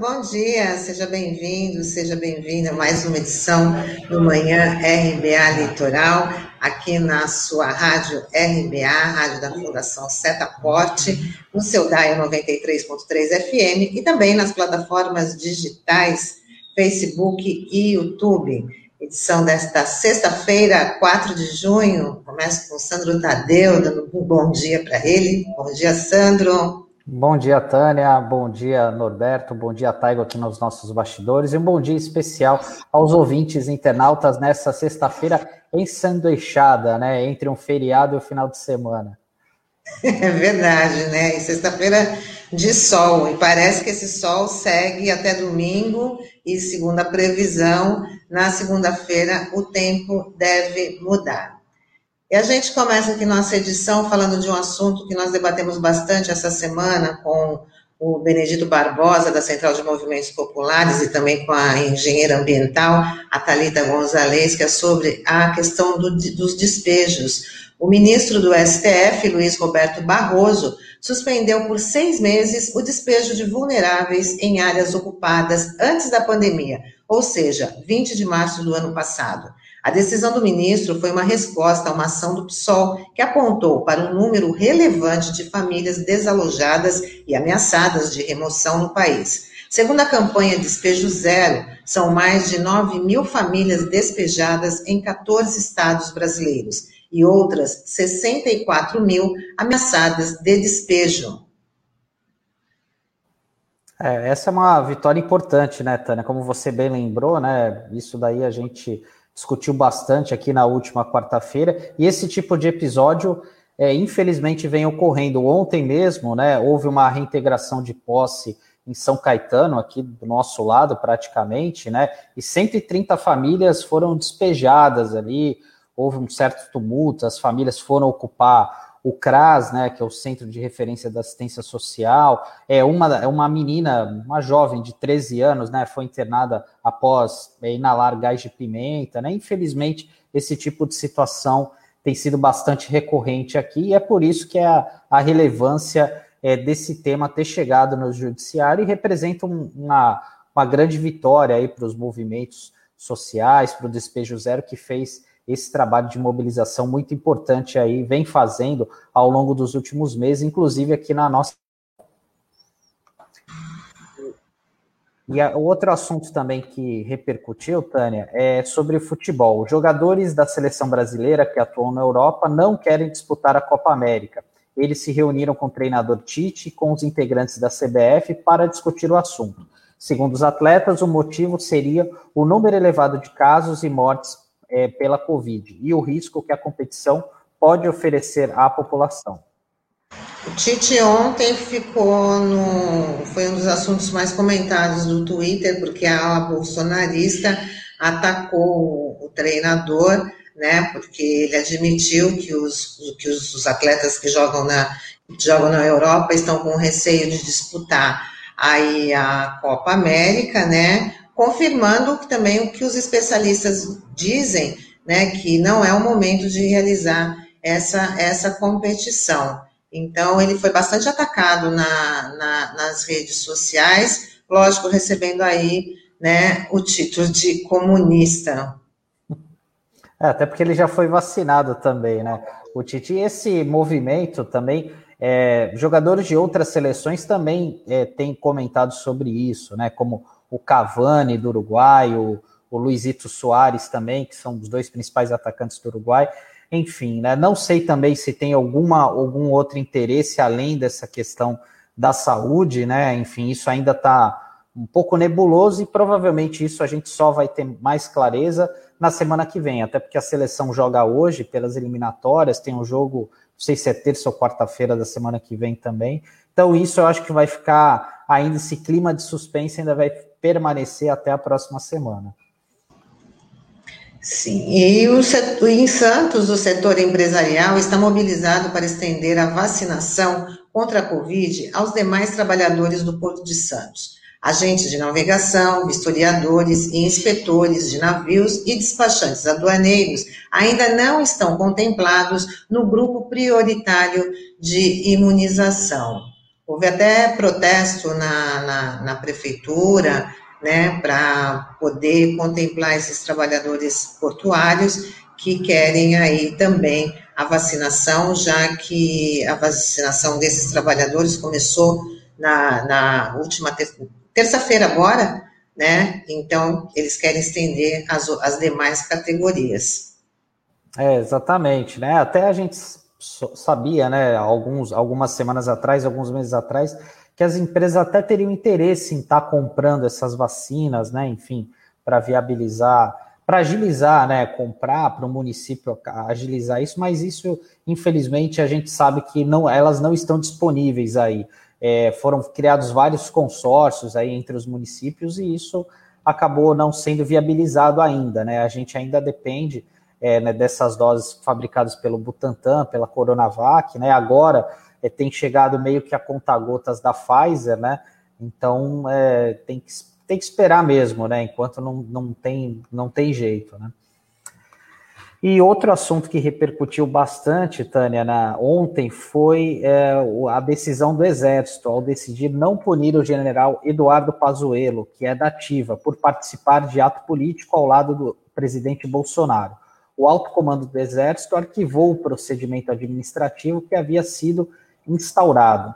Bom dia, seja bem-vindo, seja bem-vinda a mais uma edição do Manhã RBA Litoral, aqui na sua rádio RBA, rádio da Fundação Setaporte, no seu DAI 93.3 FM e também nas plataformas digitais Facebook e YouTube. Edição desta sexta-feira, 4 de junho, começa com o Sandro Tadeu, dando um bom dia para ele. Bom dia, Sandro. Bom dia, Tânia. Bom dia, Norberto. Bom dia, Taigo, aqui nos nossos bastidores. E um bom dia especial aos ouvintes internautas nessa sexta-feira ensanduichada, né? Entre um feriado e o final de semana. É verdade, né? E sexta-feira de sol. E parece que esse sol segue até domingo. E segundo a previsão, na segunda-feira o tempo deve mudar. E a gente começa aqui nossa edição falando de um assunto que nós debatemos bastante essa semana com o Benedito Barbosa, da Central de Movimentos Populares, e também com a engenheira ambiental, a Thalita Gonzalez, que é sobre a questão do, dos despejos. O ministro do STF, Luiz Roberto Barroso, suspendeu por seis meses o despejo de vulneráveis em áreas ocupadas antes da pandemia, ou seja, 20 de março do ano passado. A decisão do ministro foi uma resposta a uma ação do PSOL que apontou para um número relevante de famílias desalojadas e ameaçadas de remoção no país. Segundo a campanha Despejo Zero, são mais de 9 mil famílias despejadas em 14 estados brasileiros e outras 64 mil ameaçadas de despejo. É, essa é uma vitória importante, né, Tânia? Como você bem lembrou, né? Isso daí a gente discutiu bastante aqui na última quarta-feira, e esse tipo de episódio, é, infelizmente, vem ocorrendo. Ontem mesmo, né, houve uma reintegração de posse em São Caetano, aqui do nosso lado, praticamente, né, e 130 famílias foram despejadas ali, houve um certo tumulto, as famílias foram ocupar o CRAS, né, que é o Centro de Referência da Assistência Social, é uma, é uma menina, uma jovem de 13 anos, né, foi internada após é, inalar gás de pimenta, né, infelizmente esse tipo de situação tem sido bastante recorrente aqui, e é por isso que a, a relevância é, desse tema ter chegado no judiciário e representa um, uma, uma grande vitória aí para os movimentos sociais, para o Despejo Zero, que fez esse trabalho de mobilização muito importante aí, vem fazendo ao longo dos últimos meses, inclusive aqui na nossa. E o outro assunto também que repercutiu, Tânia, é sobre o futebol. Os jogadores da seleção brasileira que atuam na Europa não querem disputar a Copa América. Eles se reuniram com o treinador Tite e com os integrantes da CBF para discutir o assunto. Segundo os atletas, o motivo seria o número elevado de casos e mortes é, pela Covid e o risco que a competição pode oferecer à população. O Tite ontem ficou no. Foi um dos assuntos mais comentados do Twitter, porque a ala bolsonarista atacou o treinador, né? Porque ele admitiu que os, que os atletas que jogam na, que jogam na Europa estão com receio de disputar aí a Copa América, né? Confirmando também o que os especialistas dizem, né, que não é o momento de realizar essa, essa competição. Então, ele foi bastante atacado na, na, nas redes sociais, lógico, recebendo aí né, o título de comunista. É, até porque ele já foi vacinado também, né? O Titi, esse movimento também, é, jogadores de outras seleções também é, têm comentado sobre isso, né? Como o Cavani do Uruguai, o, o Luizito Soares também, que são os dois principais atacantes do Uruguai. Enfim, né, não sei também se tem alguma, algum outro interesse além dessa questão da saúde, né? Enfim, isso ainda está um pouco nebuloso e provavelmente isso a gente só vai ter mais clareza na semana que vem, até porque a seleção joga hoje pelas eliminatórias, tem um jogo, não sei se é terça ou quarta-feira da semana que vem também. Então, isso eu acho que vai ficar ainda esse clima de suspense ainda vai permanecer até a próxima semana. Sim, e o setor, em Santos, o setor empresarial está mobilizado para estender a vacinação contra a Covid aos demais trabalhadores do Porto de Santos. Agentes de navegação, historiadores e inspetores de navios e despachantes aduaneiros ainda não estão contemplados no grupo prioritário de imunização. Houve até protesto na, na, na prefeitura, né, para poder contemplar esses trabalhadores portuários que querem aí também a vacinação, já que a vacinação desses trabalhadores começou na, na última ter terça-feira agora, né? Então, eles querem estender as, as demais categorias. É, exatamente, né? Até a gente sabia, né, alguns, algumas semanas atrás, alguns meses atrás, que as empresas até teriam interesse em estar tá comprando essas vacinas, né, enfim, para viabilizar, para agilizar, né, comprar para o município agilizar isso, mas isso, infelizmente, a gente sabe que não, elas não estão disponíveis aí. É, foram criados vários consórcios aí entre os municípios e isso acabou não sendo viabilizado ainda, né? A gente ainda depende é, né, dessas doses fabricadas pelo Butantan, pela Coronavac, né? Agora é, tem chegado meio que a conta-gotas da Pfizer, né? Então é, tem, que, tem que esperar mesmo, né? Enquanto não, não, tem, não tem jeito, né? E outro assunto que repercutiu bastante, Tânia, na, ontem foi é, a decisão do Exército ao decidir não punir o general Eduardo Pazuello, que é da ativa, por participar de ato político ao lado do presidente Bolsonaro. O alto comando do Exército arquivou o procedimento administrativo que havia sido instaurado.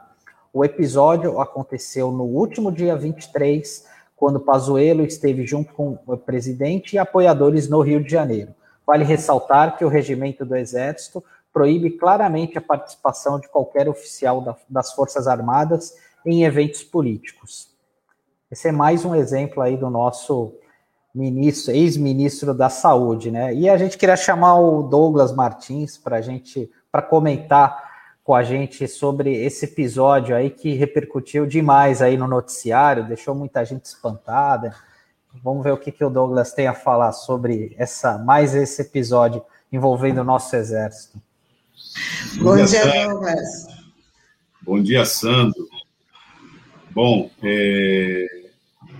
O episódio aconteceu no último dia 23, quando Pazuello esteve junto com o presidente e apoiadores no Rio de Janeiro. Vale ressaltar que o regimento do Exército proíbe claramente a participação de qualquer oficial da, das Forças Armadas em eventos políticos. Esse é mais um exemplo aí do nosso ministro, ex-ministro da Saúde, né? E a gente queria chamar o Douglas Martins para gente para comentar com a gente sobre esse episódio aí que repercutiu demais aí no noticiário, deixou muita gente espantada. Vamos ver o que, que o Douglas tem a falar sobre essa mais esse episódio envolvendo o nosso exército. Bom, Bom dia, dia Douglas. Bom dia, Sandro. Bom, é...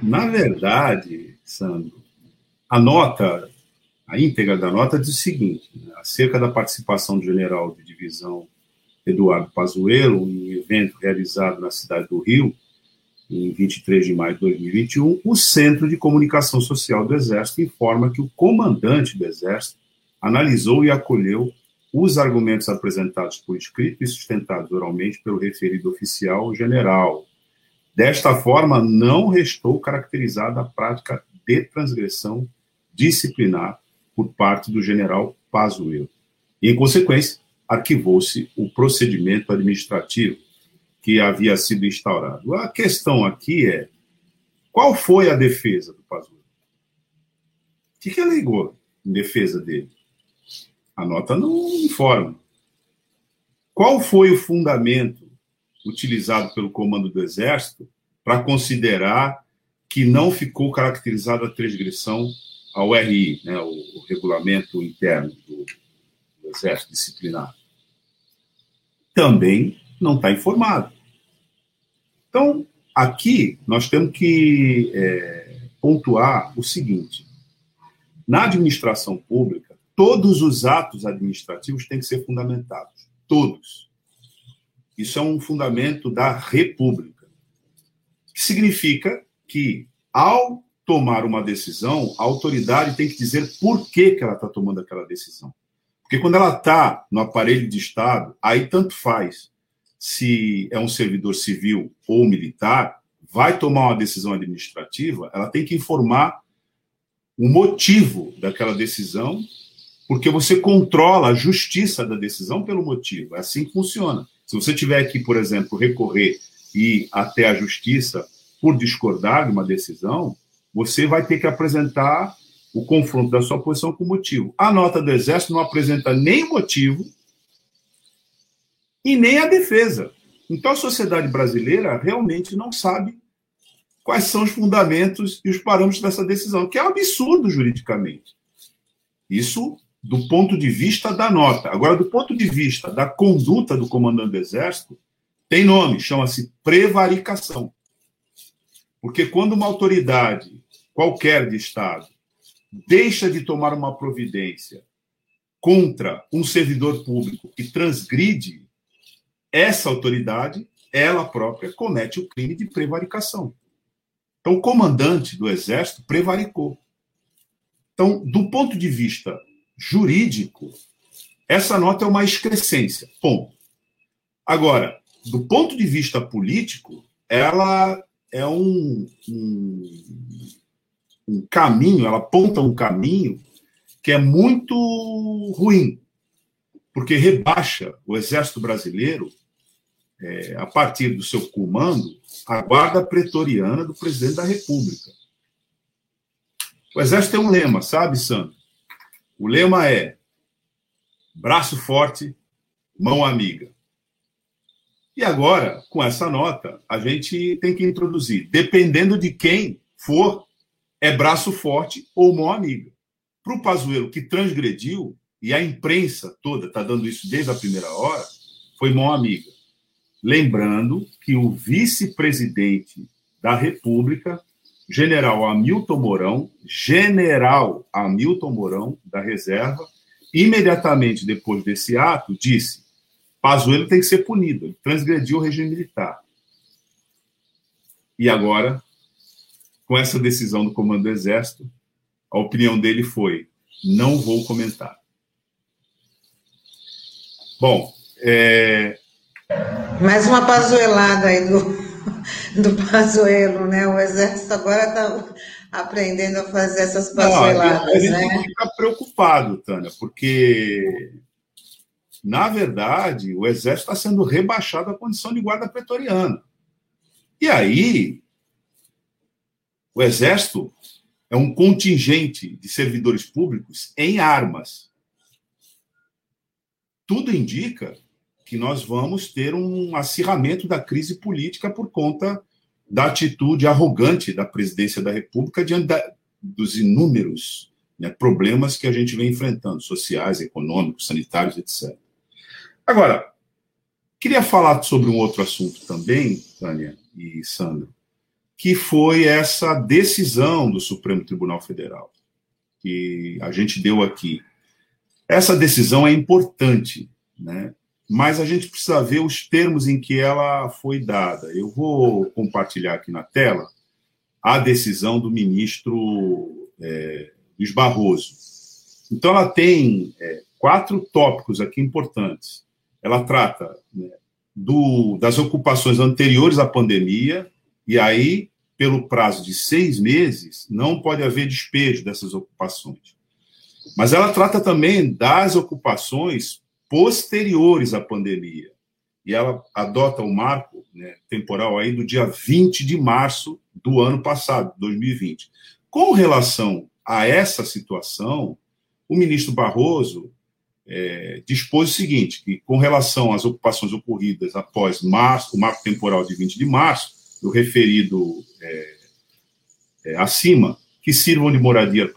na verdade, Sandro, a nota, a íntegra da nota diz o seguinte: né? acerca da participação do general de divisão Eduardo Pazuello, em um evento realizado na cidade do Rio, em 23 de maio de 2021, o Centro de Comunicação Social do Exército informa que o comandante do Exército analisou e acolheu os argumentos apresentados por escrito e sustentados oralmente pelo referido oficial general. Desta forma, não restou caracterizada a prática de transgressão disciplinar por parte do general Pazuello. E, em consequência, arquivou-se o procedimento administrativo que havia sido instaurado. A questão aqui é: qual foi a defesa do Pazuello? O que, que alegou em defesa dele? A nota não informa. Qual foi o fundamento utilizado pelo comando do Exército para considerar que não ficou caracterizada a transgressão ao RI, né, o, regulamento interno do, do Exército Disciplinar? Também não está informado. Então, aqui nós temos que é, pontuar o seguinte: na administração pública, todos os atos administrativos têm que ser fundamentados. Todos. Isso é um fundamento da República. Que significa que, ao tomar uma decisão, a autoridade tem que dizer por que, que ela está tomando aquela decisão. Porque quando ela está no aparelho de Estado, aí tanto faz se é um servidor civil ou militar, vai tomar uma decisão administrativa, ela tem que informar o motivo daquela decisão, porque você controla a justiça da decisão pelo motivo. É assim que funciona. Se você tiver que, por exemplo, recorrer e até a justiça por discordar de uma decisão, você vai ter que apresentar o confronto da sua posição com motivo. A nota do Exército não apresenta nem motivo e nem a defesa. Então a sociedade brasileira realmente não sabe quais são os fundamentos e os parâmetros dessa decisão, que é um absurdo juridicamente. Isso do ponto de vista da nota. Agora, do ponto de vista da conduta do comandante do Exército, tem nome, chama-se prevaricação. Porque quando uma autoridade qualquer de Estado deixa de tomar uma providência contra um servidor público que transgride essa autoridade ela própria comete o crime de prevaricação. Então, o comandante do Exército prevaricou. Então, do ponto de vista jurídico, essa nota é uma excrescência. Ponto. Agora, do ponto de vista político, ela é um, um, um caminho, ela aponta um caminho que é muito ruim, porque rebaixa o Exército Brasileiro, é, a partir do seu comando, a guarda pretoriana do presidente da República. O Exército tem um lema, sabe, Sandro? O lema é braço forte, mão amiga. E agora, com essa nota, a gente tem que introduzir, dependendo de quem for, é braço forte ou mão amiga. Para o Pazuello, que transgrediu, e a imprensa toda está dando isso desde a primeira hora, foi mão amiga. Lembrando que o vice-presidente da República, general Hamilton Mourão, general Hamilton Mourão, da reserva, imediatamente depois desse ato, disse: Pazuello tem que ser punido, ele transgrediu o regime militar. E agora, com essa decisão do comando do Exército, a opinião dele foi: não vou comentar. Bom, é... mais uma pazuelada aí do, do Pazuello, né? O Exército agora está aprendendo a fazer essas pazueladas, Não, a gente né? fica preocupado, Tânia, porque na verdade o Exército está sendo rebaixado à condição de guarda pretoriana. E aí o Exército é um contingente de servidores públicos em armas tudo indica que nós vamos ter um acirramento da crise política por conta da atitude arrogante da presidência da República diante da, dos inúmeros né, problemas que a gente vem enfrentando, sociais, econômicos, sanitários, etc. Agora, queria falar sobre um outro assunto também, Tânia e Sandro, que foi essa decisão do Supremo Tribunal Federal, que a gente deu aqui essa decisão é importante, né? mas a gente precisa ver os termos em que ela foi dada. Eu vou compartilhar aqui na tela a decisão do ministro é, Luiz Barroso. Então, ela tem é, quatro tópicos aqui importantes. Ela trata né, do, das ocupações anteriores à pandemia, e aí, pelo prazo de seis meses, não pode haver despejo dessas ocupações. Mas ela trata também das ocupações posteriores à pandemia. E ela adota o marco né, temporal aí do dia 20 de março do ano passado, 2020. Com relação a essa situação, o ministro Barroso é, dispôs o seguinte: que com relação às ocupações ocorridas após março, o marco temporal de 20 de março, o referido é, é, acima, que sirvam de moradia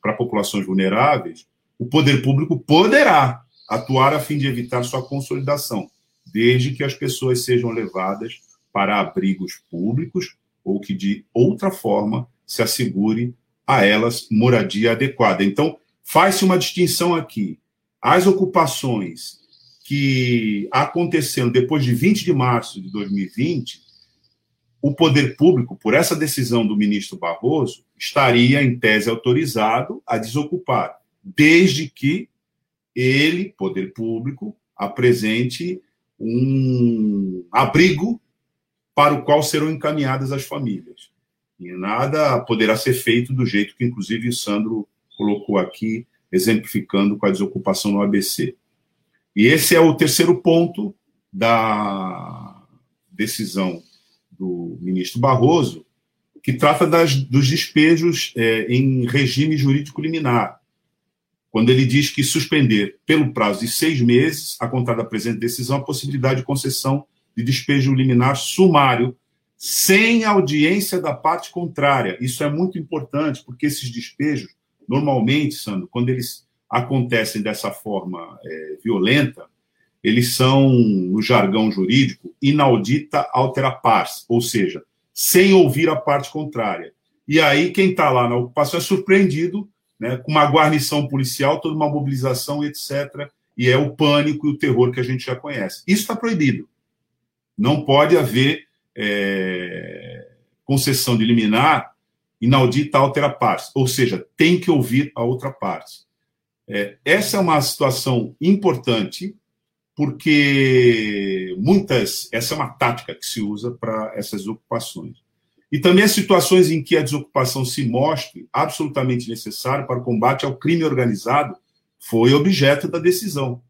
para populações vulneráveis, o poder público poderá atuar a fim de evitar sua consolidação, desde que as pessoas sejam levadas para abrigos públicos ou que de outra forma se assegure a elas moradia adequada. Então, faz-se uma distinção aqui. As ocupações que aconteceram depois de 20 de março de 2020, o poder público, por essa decisão do ministro Barroso, estaria, em tese, autorizado a desocupar, desde que ele, poder público, apresente um abrigo para o qual serão encaminhadas as famílias. E nada poderá ser feito do jeito que, inclusive, o Sandro colocou aqui, exemplificando com a desocupação no ABC. E esse é o terceiro ponto da decisão do ministro Barroso, que trata das, dos despejos é, em regime jurídico liminar, quando ele diz que suspender, pelo prazo de seis meses, a contar da presente decisão, a possibilidade de concessão de despejo liminar sumário, sem audiência da parte contrária. Isso é muito importante, porque esses despejos, normalmente, Sandro, quando eles acontecem dessa forma é, violenta, eles são, no jargão jurídico, inaudita altera pars, ou seja, sem ouvir a parte contrária. E aí, quem está lá na ocupação é surpreendido né, com uma guarnição policial, toda uma mobilização, etc. E é o pânico e o terror que a gente já conhece. Isso está proibido. Não pode haver é, concessão de liminar inaudita altera partes, ou seja, tem que ouvir a outra parte. É, essa é uma situação importante, porque muitas. Essa é uma tática que se usa para essas ocupações. E também as situações em que a desocupação se mostre absolutamente necessária para o combate ao crime organizado foi objeto da decisão,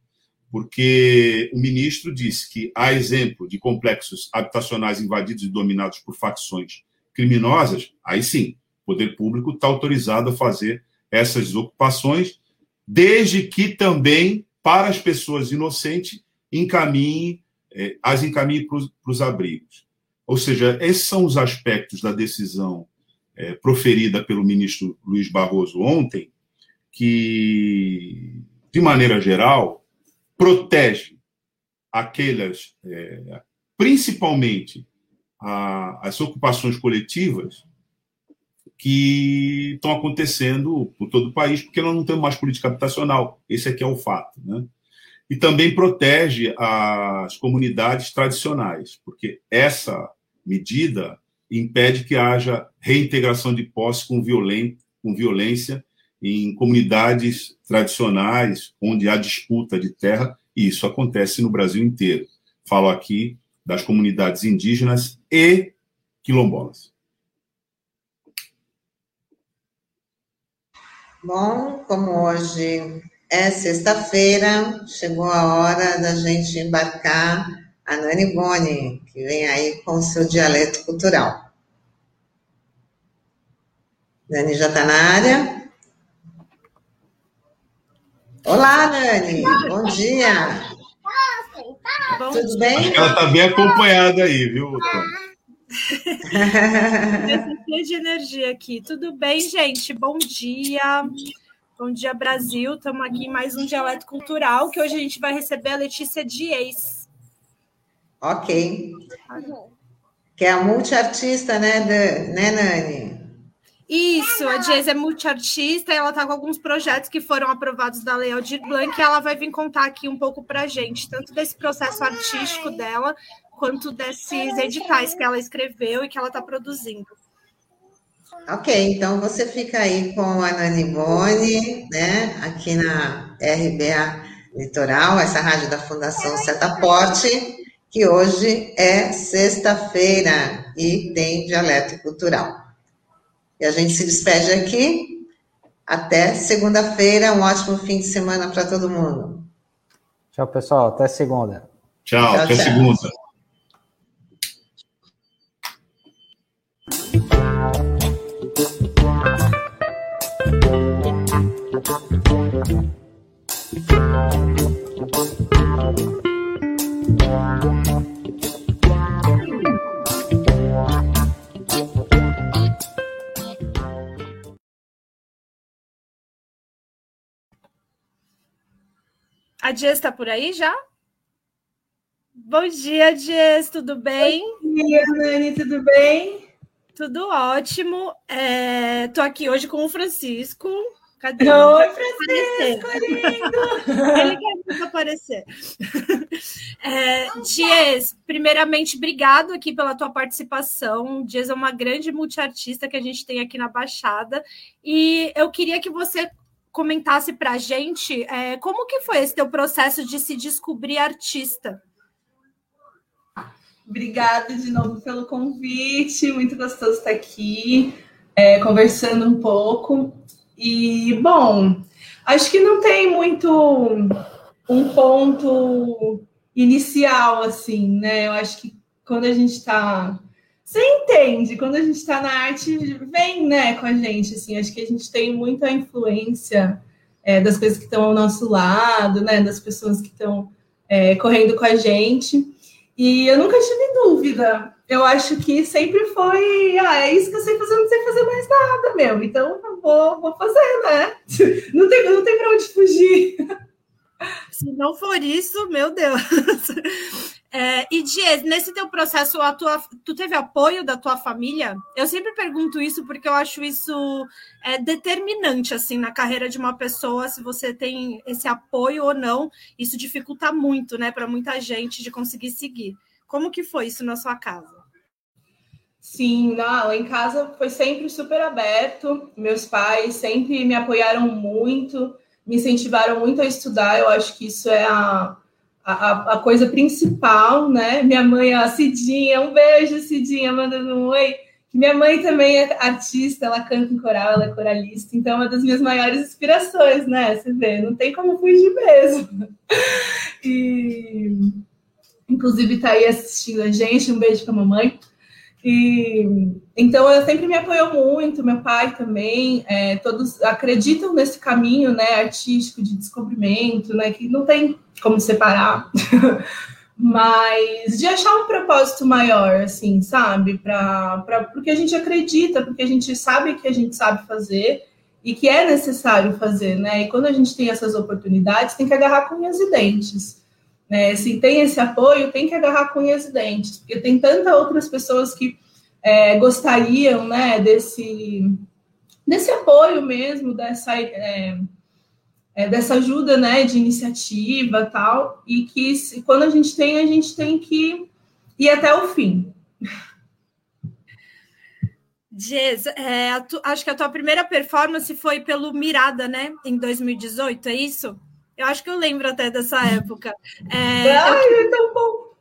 porque o ministro disse que, a exemplo de complexos habitacionais invadidos e dominados por facções criminosas, aí sim, poder público está autorizado a fazer essas desocupações, desde que também, para as pessoas inocentes, encaminhe, eh, as encaminhe para os abrigos. Ou seja, esses são os aspectos da decisão eh, proferida pelo ministro Luiz Barroso ontem, que, de maneira geral, protege aquelas, é, principalmente a, as ocupações coletivas que estão acontecendo por todo o país, porque nós não temos mais política habitacional. Esse aqui é o fato. Né? E também protege as comunidades tradicionais, porque essa medida impede que haja reintegração de posse com, violen com violência em comunidades tradicionais, onde há disputa de terra, e isso acontece no Brasil inteiro. Falo aqui das comunidades indígenas e quilombolas. Bom, como hoje é sexta-feira, chegou a hora da gente embarcar a Nani Boni, que vem aí com o seu dialeto cultural. Nani já está na área? Olá, Nani. Bom dia. Bom Tudo bem? Acho que ela está bem acompanhada aí, viu, Esse de energia aqui. Tudo bem, gente? Bom dia. Bom dia, Brasil. Estamos aqui em mais um Dialeto Cultural, que hoje a gente vai receber a Letícia Dias. Ok. Que é a multiartista, né, né, Nani? Isso, a Jazz é multiartista e ela está com alguns projetos que foram aprovados da Lei Aldir Blanc e ela vai vir contar aqui um pouco para a gente, tanto desse processo artístico dela, quanto desses editais que ela escreveu e que ela está produzindo. Ok, então você fica aí com a Nani Boni, né, aqui na RBA Litoral, essa rádio da Fundação Setaporte, que hoje é sexta-feira e tem dialeto cultural. E a gente se despede aqui. Até segunda-feira. Um ótimo fim de semana para todo mundo. Tchau, pessoal. Até segunda. Tchau, tchau até tchau. segunda. A Jess está por aí já? Bom dia, Jess, tudo bem? Bom dia, Nani, tudo bem? Tudo ótimo. Estou é, aqui hoje com o Francisco. Cadê? Oi, Francisco, lindo! Ele quer muito aparecer. É, Dias, primeiramente, obrigado aqui pela tua participação. Dias é uma grande multiartista que a gente tem aqui na Baixada. E eu queria que você comentasse para a gente é, como que foi esse teu processo de se descobrir artista. Obrigada de novo pelo convite, muito gostoso estar aqui, é, conversando um pouco. E, bom, acho que não tem muito um ponto inicial, assim, né? Eu acho que quando a gente está você entende, quando a gente está na arte, vem né, com a gente, assim, acho que a gente tem muita influência é, das coisas que estão ao nosso lado, né, das pessoas que estão é, correndo com a gente, e eu nunca tive dúvida, eu acho que sempre foi, ah, é isso que eu sei fazer, não sei fazer mais nada, meu, então vou, vou fazer, né, não tem, não tem para onde fugir. Se não for isso, meu Deus. É, e Dias, nesse teu processo, a tua, tu teve apoio da tua família? Eu sempre pergunto isso porque eu acho isso é, determinante assim na carreira de uma pessoa, se você tem esse apoio ou não. Isso dificulta muito, né, para muita gente de conseguir seguir. Como que foi isso na sua casa? Sim, não, em casa foi sempre super aberto. Meus pais sempre me apoiaram muito, me incentivaram muito a estudar. Eu acho que isso é a, a, a coisa principal, né? Minha mãe, a Cidinha, um beijo, Cidinha, mandando um oi. Minha mãe também é artista, ela canta em coral, ela é coralista, então é uma das minhas maiores inspirações, né? Você vê, não tem como fugir mesmo. E, inclusive, tá aí assistindo a gente, um beijo para a mamãe. E, então, ela sempre me apoiou muito, meu pai também, é, todos acreditam nesse caminho né, artístico de descobrimento, né, que não tem como separar, mas de achar um propósito maior, assim, sabe? Pra, porque a gente acredita, porque a gente sabe que a gente sabe fazer e que é necessário fazer, né? E quando a gente tem essas oportunidades, tem que agarrar com unhas e dentes. Né? Se tem esse apoio, tem que agarrar com e dentes, porque tem tantas outras pessoas que é, gostariam né, desse, desse apoio mesmo, dessa, é, é, dessa ajuda né, de iniciativa tal, e que se, quando a gente tem, a gente tem que ir até o fim. Jez, é, acho que a tua primeira performance foi pelo Mirada, né? Em 2018, é isso? Eu acho que eu lembro até dessa época. É, Ai, eu, é tão bom.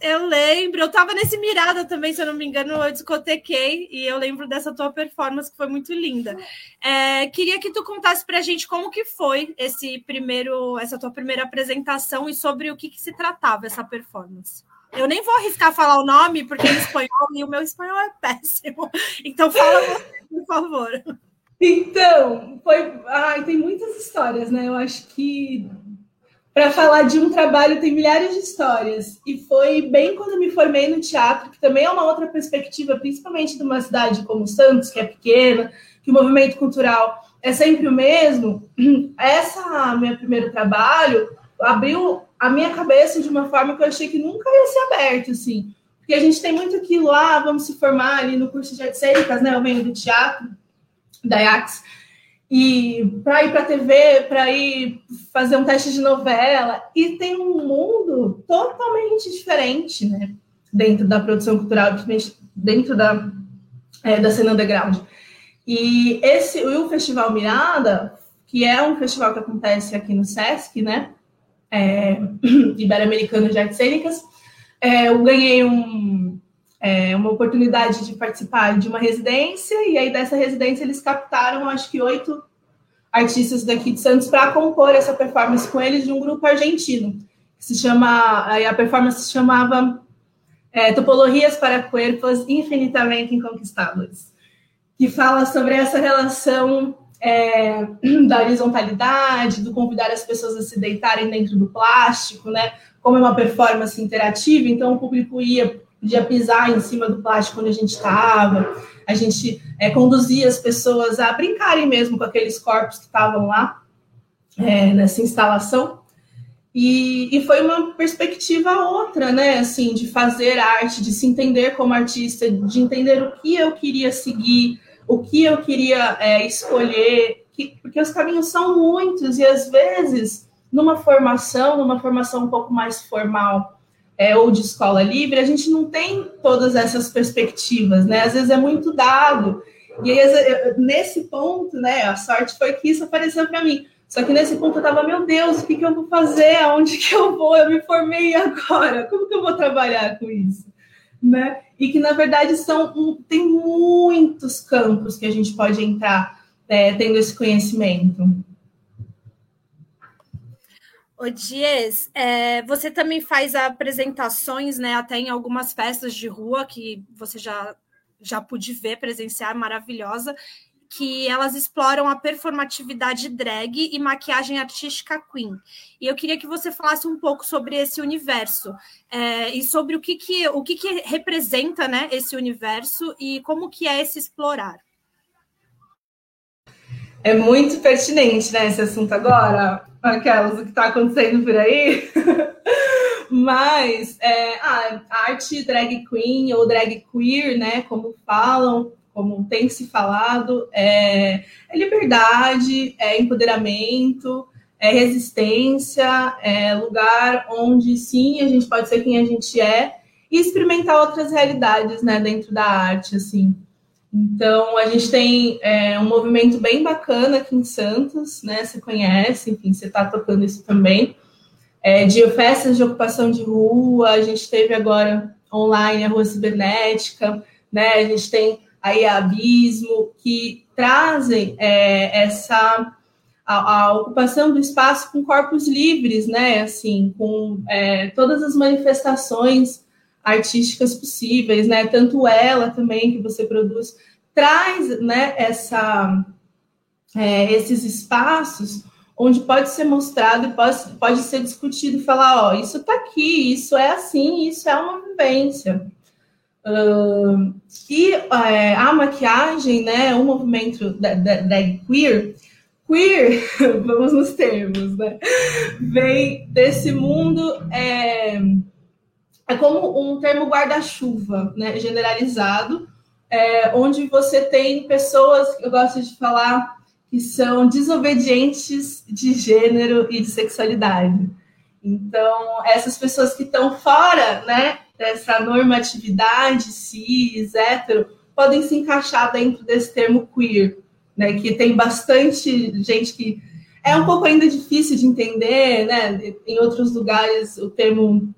Eu lembro, eu estava nesse Mirada também, se eu não me engano, eu discotequei e eu lembro dessa tua performance que foi muito linda. É, queria que tu contasse para a gente como que foi esse primeiro, essa tua primeira apresentação e sobre o que, que se tratava essa performance. Eu nem vou arriscar falar o nome, porque é em espanhol e o meu espanhol é péssimo. Então fala você, por favor. Então, foi. Ai, tem muitas histórias, né? Eu acho que para falar de um trabalho tem milhares de histórias. E foi bem quando eu me formei no teatro, que também é uma outra perspectiva, principalmente de uma cidade como Santos, que é pequena, que o movimento cultural é sempre o mesmo. Essa meu primeiro trabalho abriu a minha cabeça de uma forma que eu achei que nunca ia ser aberto, assim. Porque a gente tem muito aquilo, ah, vamos se formar ali no curso de artes cênicas, né? Eu venho do teatro da IAX, e para ir para a TV, para ir fazer um teste de novela, e tem um mundo totalmente diferente, né? Dentro da produção cultural, dentro da, é, da cena underground. E esse, o Festival Mirada, que é um festival que acontece aqui no SESC, né? É, Ibero-Americano de Artes Cênicas, é, eu ganhei um, é, uma oportunidade de participar de uma residência, e aí dessa residência eles captaram, acho que, oito artistas daqui de Santos para compor essa performance com eles de um grupo argentino, que se chama, a performance se chamava é, Topologias para Cuerpos Infinitamente Inconquistados, que fala sobre essa relação é, da horizontalidade, do convidar as pessoas a se deitarem dentro do plástico, né? Como é uma performance interativa, então o público ia podia pisar em cima do plástico onde a gente estava, a gente é, conduzia as pessoas a brincarem mesmo com aqueles corpos que estavam lá é, nessa instalação. E, e, foi uma perspectiva outra, né? Assim, de fazer arte, de se entender como artista, de entender o que eu queria seguir, o que eu queria é, escolher, que, porque os caminhos são muitos e às vezes numa formação, numa formação um pouco mais formal, é, ou de escola livre, a gente não tem todas essas perspectivas, né? Às vezes é muito dado. E aí, nesse ponto, né, a sorte foi que isso apareceu para mim. Só que nesse ponto eu tava, meu Deus, o que, que eu vou fazer? Aonde que eu vou? Eu me formei agora. Como que eu vou trabalhar com isso? Né? E que, na verdade, são tem muitos campos que a gente pode entrar é, tendo esse conhecimento. O Dias, é, você também faz apresentações, né? Até em algumas festas de rua que você já já pude ver, presenciar, maravilhosa, que elas exploram a performatividade drag e maquiagem artística queen. E eu queria que você falasse um pouco sobre esse universo é, e sobre o que, que o que, que representa, né, esse universo e como que é esse explorar. É muito pertinente, né, esse assunto agora aquelas o que está acontecendo por aí. Mas é, a arte drag queen ou drag queer, né? Como falam, como tem se falado, é, é liberdade, é empoderamento, é resistência, é lugar onde sim a gente pode ser quem a gente é e experimentar outras realidades, né, dentro da arte, assim. Então, a gente tem é, um movimento bem bacana aqui em Santos, né? Você conhece, enfim, você está tocando isso também. É, de festas de ocupação de rua, a gente teve agora online a Rua Cibernética, né? A gente tem aí a Abismo, que trazem é, essa a, a, ocupação do espaço com corpos livres, né? Assim, com é, todas as manifestações artísticas possíveis, né? Tanto ela também que você produz traz, né? Essa é, esses espaços onde pode ser mostrado e pode, pode ser discutido falar, ó, isso está aqui, isso é assim, isso é uma vivência. Uh, e é, a maquiagem, né, o movimento da, da queer, queer, vamos nos termos, né, vem desse mundo, é, é como um termo guarda-chuva, né, generalizado, é, onde você tem pessoas, eu gosto de falar, que são desobedientes de gênero e de sexualidade. Então, essas pessoas que estão fora, né, dessa normatividade cis, hétero, podem se encaixar dentro desse termo queer, né? Que tem bastante gente que é um pouco ainda difícil de entender, né? Em outros lugares o termo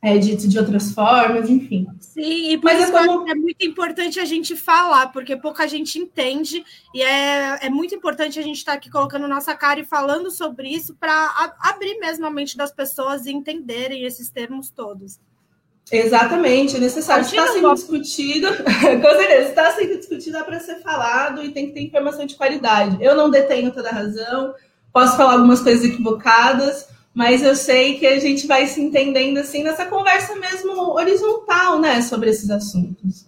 é dito de outras formas, enfim. Sim, e por Mas é isso é, como... é muito importante a gente falar, porque pouca gente entende, e é, é muito importante a gente estar tá aqui colocando nossa cara e falando sobre isso para abrir mesmo a mente das pessoas e entenderem esses termos todos. Exatamente, é necessário. Está sendo discutido, com certeza, está sendo discutido é para ser falado e tem que ter informação de qualidade. Eu não detenho toda a razão, posso falar algumas coisas equivocadas, mas eu sei que a gente vai se entendendo assim nessa conversa mesmo horizontal, né, sobre esses assuntos.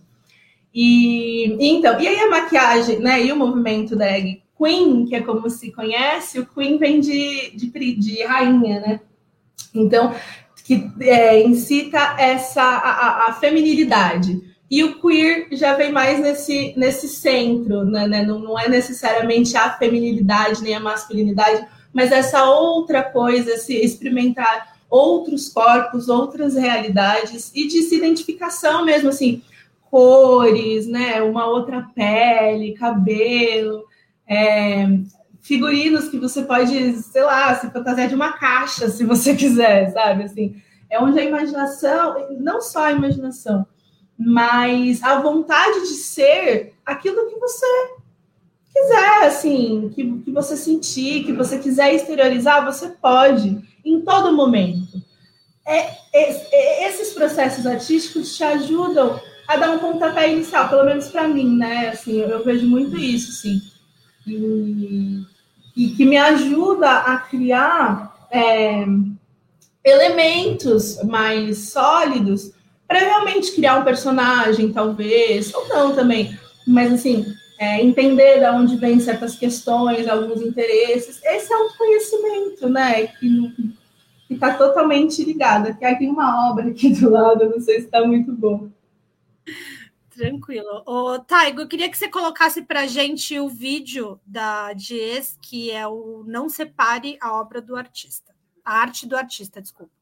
E então, e aí a maquiagem, né, e o movimento drag queen, que é como se conhece, o queen vem de, de, de rainha, né? Então, que é, incita essa a, a, feminilidade. E o queer já vem mais nesse, nesse centro, né, né? Não, não é necessariamente a feminilidade nem a masculinidade, mas essa outra coisa, se experimentar outros corpos, outras realidades e de se identificação mesmo, assim, cores, né? Uma outra pele, cabelo, é, figurinos que você pode, sei lá, se fantasiar de uma caixa, se você quiser, sabe? Assim, é onde a imaginação, não só a imaginação, mas a vontade de ser aquilo que você quiser, assim, que, que você sentir, que você quiser exteriorizar, você pode, em todo momento. É, é, é, esses processos artísticos te ajudam a dar um pontapé inicial, pelo menos para mim, né? Assim, eu, eu, vejo muito isso, assim. E, e que me ajuda a criar é, elementos mais sólidos para realmente criar um personagem, talvez, ou não também. Mas, assim, é, entender de onde vêm certas questões, alguns interesses. Esse é um conhecimento, né, que está totalmente ligado. Aqui tem uma obra aqui do lado, não sei se está muito bom. Tranquilo. Ô, Taigo, eu queria que você colocasse para gente o vídeo da Diez, que é o Não Separe a Obra do Artista. A arte do artista, desculpa.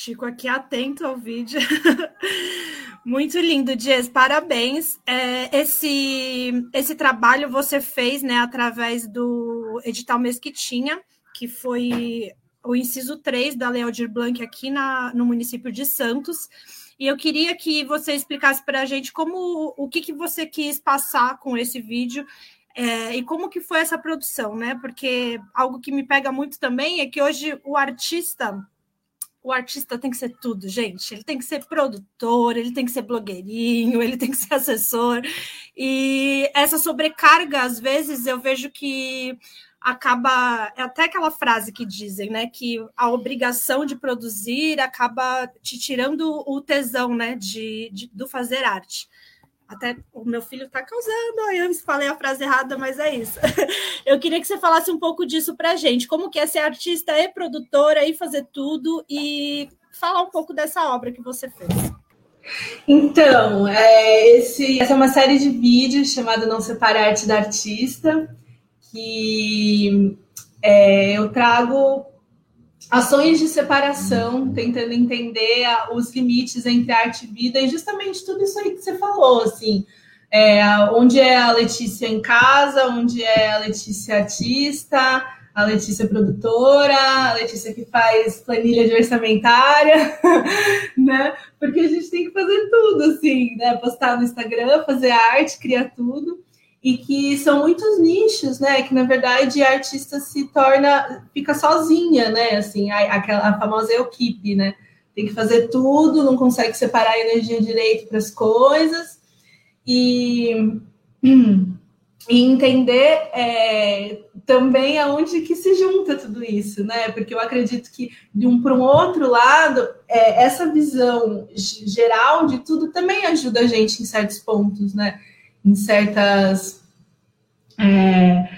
Chico aqui atento ao vídeo. Muito lindo, Dias, parabéns. É, esse, esse trabalho você fez né, através do edital Mesquitinha, que foi o inciso 3 da Lei Aldir Blanc aqui na, no município de Santos. E eu queria que você explicasse para a gente como o que, que você quis passar com esse vídeo é, e como que foi essa produção, né? Porque algo que me pega muito também é que hoje o artista o artista tem que ser tudo, gente. Ele tem que ser produtor, ele tem que ser blogueirinho, ele tem que ser assessor. E essa sobrecarga, às vezes, eu vejo que acaba. É até aquela frase que dizem, né? Que a obrigação de produzir acaba te tirando o tesão, né? De, de do fazer arte. Até o meu filho está causando, eu falei a frase errada, mas é isso. Eu queria que você falasse um pouco disso para a gente, como que é ser artista e produtora e fazer tudo, e falar um pouco dessa obra que você fez. Então, é, esse, essa é uma série de vídeos chamada Não Separe a Arte da Artista, que é, eu trago ações de separação, tentando entender os limites entre arte e vida, e justamente tudo isso aí que você falou, assim, é, onde é a Letícia em casa, onde é a Letícia artista, a Letícia produtora, a Letícia que faz planilha de orçamentária, né? Porque a gente tem que fazer tudo, assim, né? Postar no Instagram, fazer arte, criar tudo e que são muitos nichos, né? Que na verdade a artista se torna, fica sozinha, né? Assim, a, aquela a famosa equipe, né? Tem que fazer tudo, não consegue separar a energia direito para as coisas e, e entender é, também aonde que se junta tudo isso, né? Porque eu acredito que de um para um outro lado, é, essa visão geral de tudo também ajuda a gente em certos pontos, né? Em certas. É,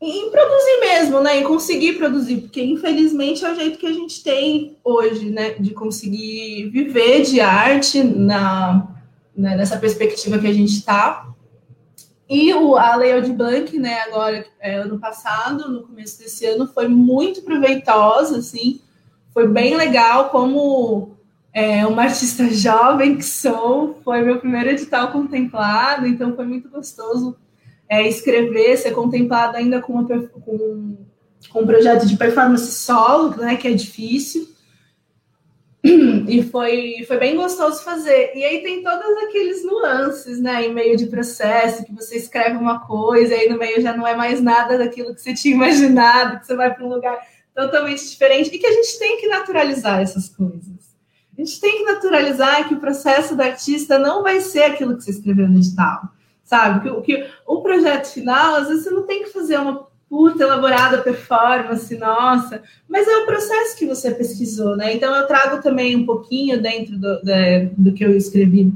em produzir mesmo, né? Em conseguir produzir, porque infelizmente é o jeito que a gente tem hoje, né? De conseguir viver de arte na, né, nessa perspectiva que a gente está. E o, a Lei de Blanc, né, agora, é, ano passado, no começo desse ano, foi muito proveitosa, assim, foi bem legal como é, uma artista jovem que sou, foi meu primeiro edital contemplado, então foi muito gostoso é, escrever, ser contemplado ainda com, uma, com, com um projeto de performance solo, né, que é difícil. E foi, foi bem gostoso fazer. E aí tem todos aqueles nuances, né, em meio de processo, que você escreve uma coisa, e aí no meio já não é mais nada daquilo que você tinha imaginado, que você vai para um lugar totalmente diferente, e que a gente tem que naturalizar essas coisas. A gente tem que naturalizar que o processo do artista não vai ser aquilo que você escreveu no edital, sabe? Que, que o projeto final, às vezes você não tem que fazer uma puta elaborada performance, nossa, mas é o processo que você pesquisou, né? Então eu trago também um pouquinho dentro do, do que eu escrevi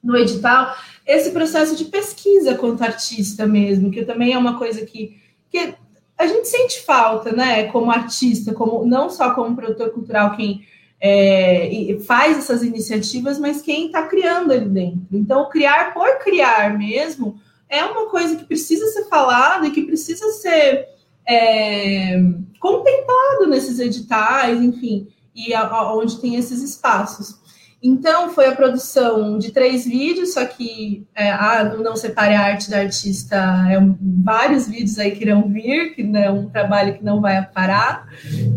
no edital, esse processo de pesquisa quanto artista mesmo, que também é uma coisa que, que a gente sente falta, né? Como artista, como não só como produtor cultural, quem é, faz essas iniciativas, mas quem está criando ali dentro. Então, criar por criar mesmo é uma coisa que precisa ser falada e que precisa ser é, contemplado nesses editais, enfim, e a, a, onde tem esses espaços. Então, foi a produção de três vídeos, só que é, a Não Separe a Arte da Artista, é um, vários vídeos aí que irão vir, que é um trabalho que não vai parar,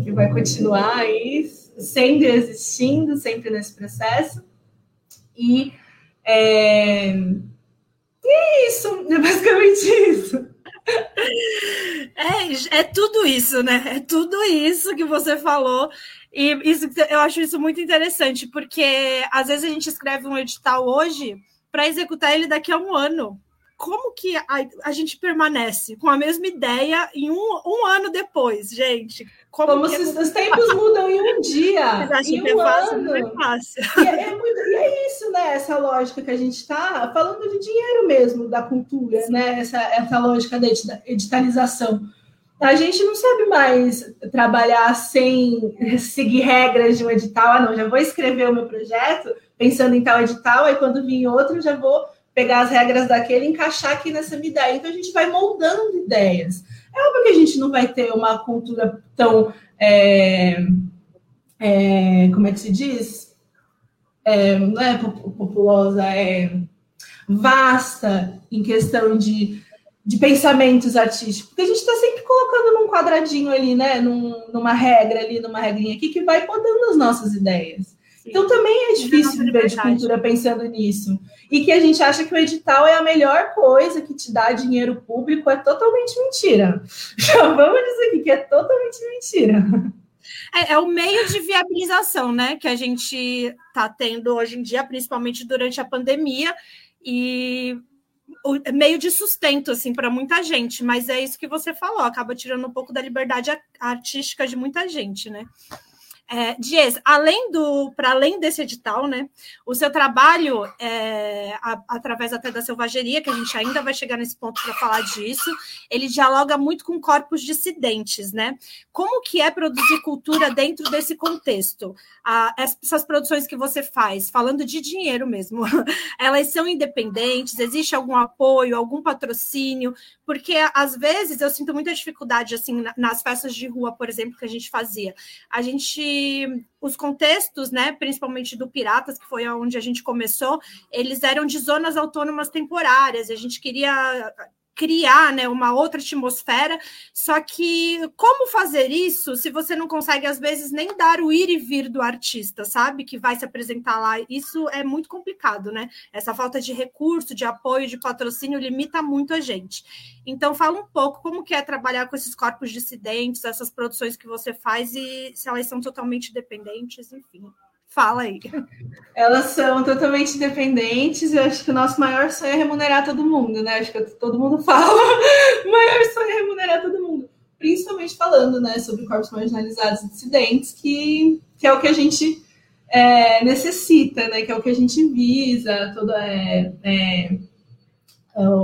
que vai continuar aí sempre existindo, sempre nesse processo. E é, e é isso, é basicamente isso. É, é tudo isso, né? É tudo isso que você falou. E isso, eu acho isso muito interessante, porque às vezes a gente escreve um edital hoje para executar ele daqui a um ano como que a, a, gente permanece com a mesma ideia em um, um ano depois, gente? Como, como se é... os tempos mudam em um dia. em um é fácil, ano. É fácil. E é, é, muito, e é isso, né? Essa lógica que a gente está falando de dinheiro mesmo, da cultura, Sim. né? Essa, essa lógica da editalização. A gente não sabe mais trabalhar sem seguir regras de um edital. Ah, não, já vou escrever o meu projeto pensando em tal edital, aí quando vir outro, já vou pegar as regras daquele e encaixar aqui nessa minha ideia. Então a gente vai moldando ideias. É óbvio que a gente não vai ter uma cultura tão é, é, como é que se diz? É, não é populosa, é vasta em questão de, de pensamentos artísticos, porque a gente está sempre colocando num quadradinho ali, né? Num, numa regra ali, numa regrinha aqui, que vai podando as nossas ideias. Sim. Então também é difícil viver de cultura pensando nisso. E que a gente acha que o edital é a melhor coisa que te dá dinheiro público é totalmente mentira. Já vamos dizer aqui que é totalmente mentira. É, é, o meio de viabilização, né, que a gente está tendo hoje em dia, principalmente durante a pandemia, e o meio de sustento assim para muita gente, mas é isso que você falou, acaba tirando um pouco da liberdade artística de muita gente, né? É, Dias, além do, para além desse edital, né, o seu trabalho, é, a, através até da selvageria, que a gente ainda vai chegar nesse ponto para falar disso, ele dialoga muito com corpos dissidentes, né? Como que é produzir cultura dentro desse contexto? A, essas produções que você faz, falando de dinheiro mesmo, elas são independentes? Existe algum apoio, algum patrocínio? Porque às vezes eu sinto muita dificuldade assim nas festas de rua, por exemplo, que a gente fazia. A gente os contextos, né, principalmente do Piratas, que foi onde a gente começou, eles eram de zonas autônomas temporárias, a gente queria criar né, uma outra atmosfera. Só que como fazer isso se você não consegue, às vezes, nem dar o ir e vir do artista, sabe? Que vai se apresentar lá. Isso é muito complicado, né? Essa falta de recurso, de apoio, de patrocínio limita muito a gente. Então, fala um pouco como que é trabalhar com esses corpos dissidentes, essas produções que você faz e se elas são totalmente dependentes, enfim. Fala aí. Elas são totalmente independentes e eu acho que o nosso maior sonho é remunerar todo mundo, né? Acho que todo mundo fala. o maior sonho é remunerar todo mundo. Principalmente falando né, sobre corpos marginalizados e dissidentes, que, que é o que a gente é, necessita, né? Que é o que a gente visa, toda é, é,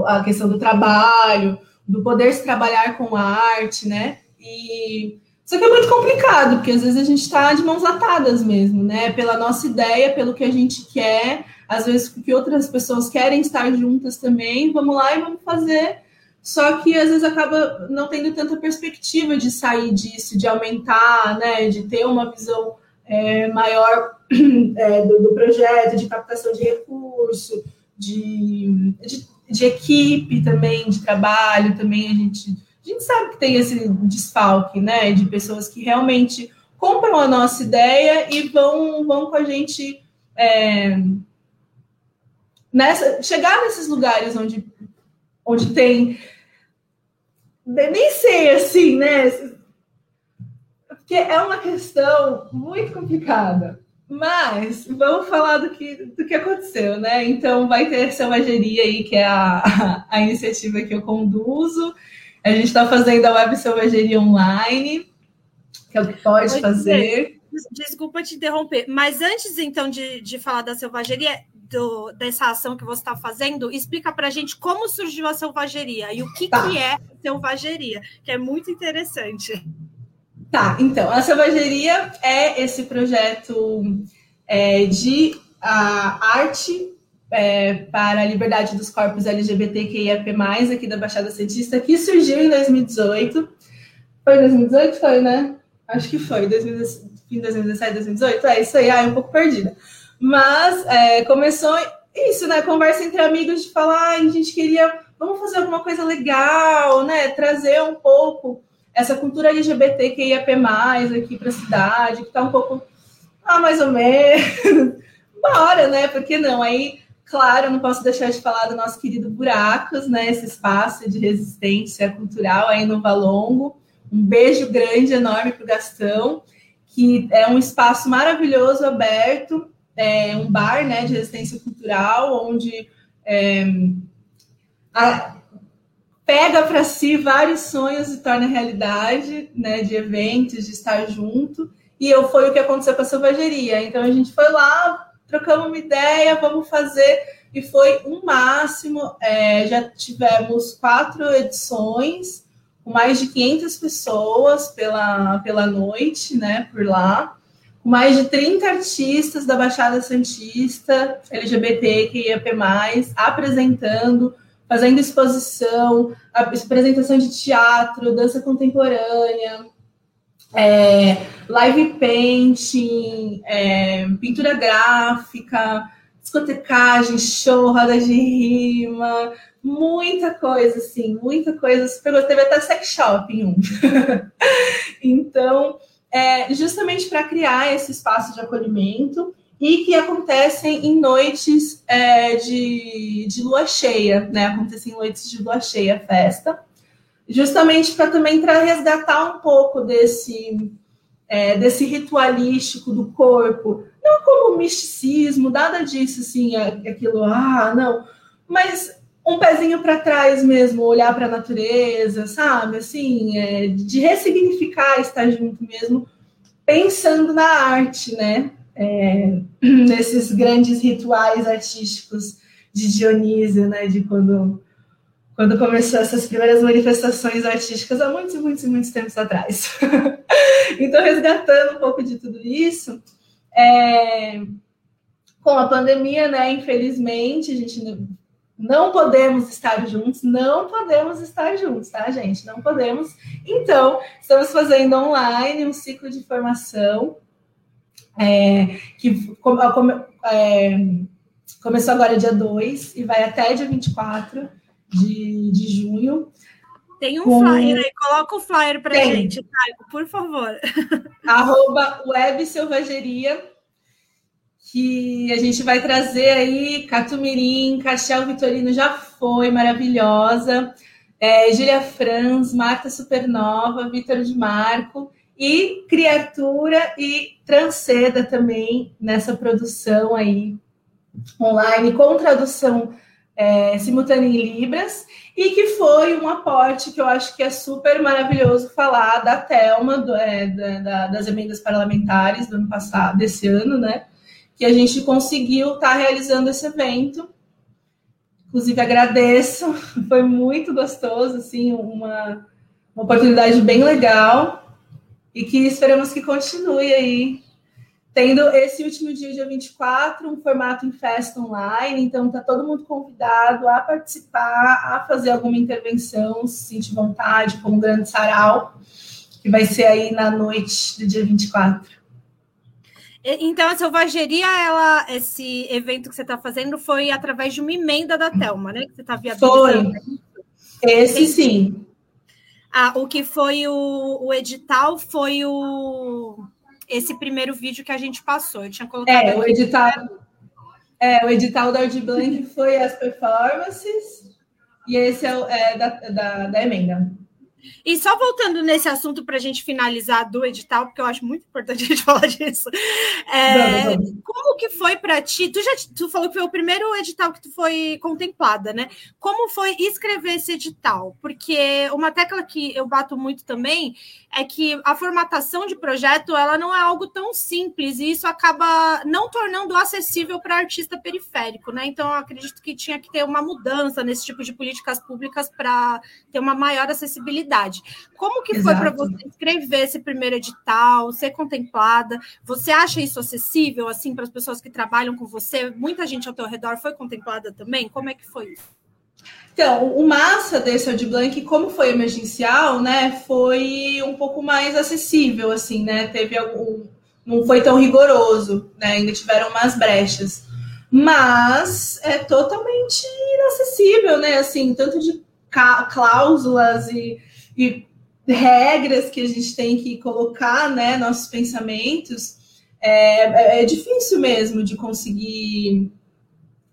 a questão do trabalho, do poder se trabalhar com a arte, né? E só que é muito complicado, porque às vezes a gente está de mãos atadas mesmo, né? Pela nossa ideia, pelo que a gente quer, às vezes porque outras pessoas querem estar juntas também, vamos lá e vamos fazer. Só que às vezes acaba não tendo tanta perspectiva de sair disso, de aumentar, né? De ter uma visão é, maior é, do, do, projeto, de captação de recurso, de, de, de equipe também, de trabalho também, a gente a gente sabe que tem esse desfalque, né, de pessoas que realmente compram a nossa ideia e vão, vão com a gente é, nessa, chegar nesses lugares onde, onde tem. Nem sei assim, né? Porque é uma questão muito complicada. Mas vamos falar do que, do que aconteceu, né? Então vai ter selvageria aí, que é a, a, a iniciativa que eu conduzo. A gente está fazendo a web selvageria online, que é o que pode fazer. Desculpa te interromper, mas antes então de, de falar da selvageria, do, dessa ação que você está fazendo, explica para a gente como surgiu a selvageria e o que, tá. que é selvageria, que é muito interessante. Tá, então, a selvageria é esse projeto é, de a, arte é, para a liberdade dos corpos LGBTQIAP+, aqui da Baixada Santista, que surgiu em 2018. Foi 2018? Foi, né? Acho que foi, 2017, 2018? É isso aí, ah, é um pouco perdida. Mas é, começou isso, né? Conversa entre amigos de falar, a gente queria, vamos fazer alguma coisa legal, né? Trazer um pouco essa cultura LGBTQIAP+, aqui para a cidade, que está um pouco, ah, mais ou menos. Bora, né? Por que não? Aí Claro, não posso deixar de falar do nosso querido Buracos, né? Esse espaço de resistência cultural aí no Valongo. Um beijo grande, enorme para o Gastão, que é um espaço maravilhoso, aberto, é um bar né, de resistência cultural, onde é, a, pega para si vários sonhos e torna realidade, né, de eventos, de estar junto. E eu foi o que aconteceu com a selvageria. Então a gente foi lá, trocamos uma ideia, vamos fazer, e foi um máximo. É, já tivemos quatro edições, com mais de 500 pessoas pela, pela noite, né, por lá, com mais de 30 artistas da Baixada Santista, LGBT, mais, apresentando, fazendo exposição, apresentação de teatro, dança contemporânea, é, live painting, é, pintura gráfica, discotecagem, show, roda de rima, muita coisa, assim, muita coisa. Super, teve até sex shop em um. então, é, justamente para criar esse espaço de acolhimento e que acontecem em noites é, de, de lua cheia, né? Acontecem em noites de lua cheia festa, justamente para também para resgatar um pouco desse é, desse ritualístico do corpo, não como misticismo, nada disso, assim, é, aquilo, ah, não, mas um pezinho para trás mesmo, olhar para a natureza, sabe? Assim, é, de ressignificar estar junto mesmo, pensando na arte, né? É, nesses grandes rituais artísticos de Dionísio, né? De quando, quando começou essas primeiras manifestações artísticas há muitos, muitos, muitos tempos atrás. então, resgatando um pouco de tudo isso, é, com a pandemia, né? Infelizmente, a gente não podemos estar juntos, não podemos estar juntos, tá, gente? Não podemos. Então, estamos fazendo online um ciclo de formação é, que é, começou agora dia 2 e vai até dia 24 de, de junho. Tem um com... flyer aí, coloca o flyer para gente, Taigo, por favor. Arroba Web Selvageria que a gente vai trazer aí Catumirim, Cachel Vitorino já foi maravilhosa, é, Júlia Franz, Marta Supernova, Vitor de Marco e Criatura e Transceda também nessa produção aí online com tradução é, simultânea em Libras e que foi um aporte que eu acho que é super maravilhoso falar da Telma, do, é, da, das emendas parlamentares do ano passado, desse ano, né? que a gente conseguiu estar tá realizando esse evento. Inclusive, agradeço, foi muito gostoso, assim, uma, uma oportunidade bem legal e que esperamos que continue aí. Tendo esse último dia, dia 24, um formato em festa online, então está todo mundo convidado a participar, a fazer alguma intervenção, se sentir vontade, como um grande sarau, que vai ser aí na noite do dia 24. Então, a selvageria, ela, esse evento que você está fazendo foi através de uma emenda da Telma, né? Que você está viabilizando. Foi. Esse sim. Ah, o que foi o, o edital foi o esse primeiro vídeo que a gente passou. Eu tinha colocado. É, o edital. É, o edital da Art Blank foi as performances, e esse é, o, é da, da, da emenda. E só voltando nesse assunto para a gente finalizar do edital, porque eu acho muito importante a gente falar disso. É, não, não. Como que foi para ti? Tu já tu falou que foi o primeiro edital que tu foi contemplada, né? Como foi escrever esse edital? Porque uma tecla que eu bato muito também é que a formatação de projeto ela não é algo tão simples e isso acaba não tornando acessível para artista periférico, né? Então eu acredito que tinha que ter uma mudança nesse tipo de políticas públicas para ter uma maior acessibilidade. Como que Exato. foi para você escrever esse primeiro edital, ser contemplada? Você acha isso acessível assim para as pessoas que trabalham com você? Muita gente ao teu redor foi contemplada também? Como é que foi isso? Então, o massa desse Audi Blank, como foi emergencial, né, foi um pouco mais acessível, assim, né, teve algum, não foi tão rigoroso, né, ainda tiveram umas brechas, mas é totalmente inacessível, né, assim, tanto de cláusulas e, e regras que a gente tem que colocar, né, nossos pensamentos, é, é, é difícil mesmo de conseguir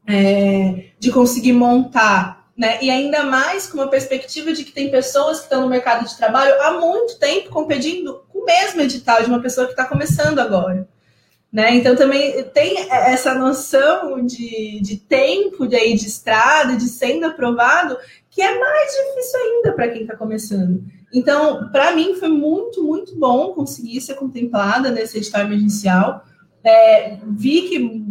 é, de conseguir montar né? E ainda mais com uma perspectiva de que tem pessoas que estão no mercado de trabalho há muito tempo competindo com o mesmo edital de uma pessoa que está começando agora. Né? Então também tem essa noção de, de tempo de, aí, de estrada, de sendo aprovado, que é mais difícil ainda para quem está começando. Então, para mim, foi muito, muito bom conseguir ser contemplada nesse edital emergencial. É, vi que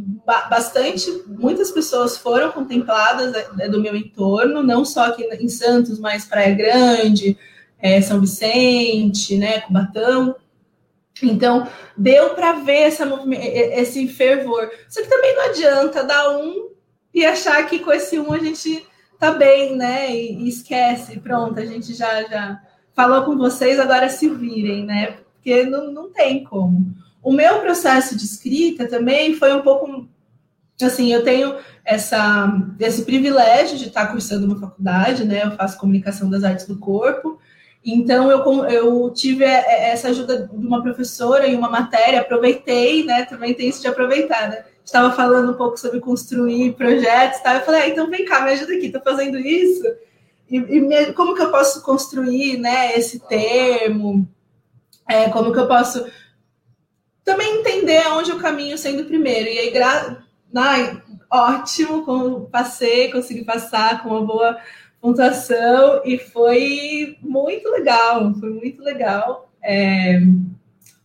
bastante, muitas pessoas foram contempladas né, do meu entorno, não só aqui em Santos, mas Praia Grande, é, São Vicente, né, Cubatão. Então, deu para ver essa, esse fervor. Só que também não adianta dar um e achar que com esse um a gente tá bem, né? E, e esquece, pronto, a gente já, já falou com vocês, agora se virem, né? porque não, não tem como. O meu processo de escrita também foi um pouco assim, eu tenho essa, esse privilégio de estar cursando uma faculdade, né? Eu faço comunicação das artes do corpo. Então, eu, eu tive essa ajuda de uma professora em uma matéria, aproveitei, né? Também tem isso de aproveitar, né? Estava falando um pouco sobre construir projetos, tá? Eu falei, ah, então vem cá, me ajuda aqui, estou fazendo isso. E, e me, como que eu posso construir, né? Esse termo? É, como que eu posso também entender aonde eu caminho sendo primeiro. E aí, gra... Ai, ótimo, como passei, consegui passar com uma boa pontuação e foi muito legal, foi muito legal. É...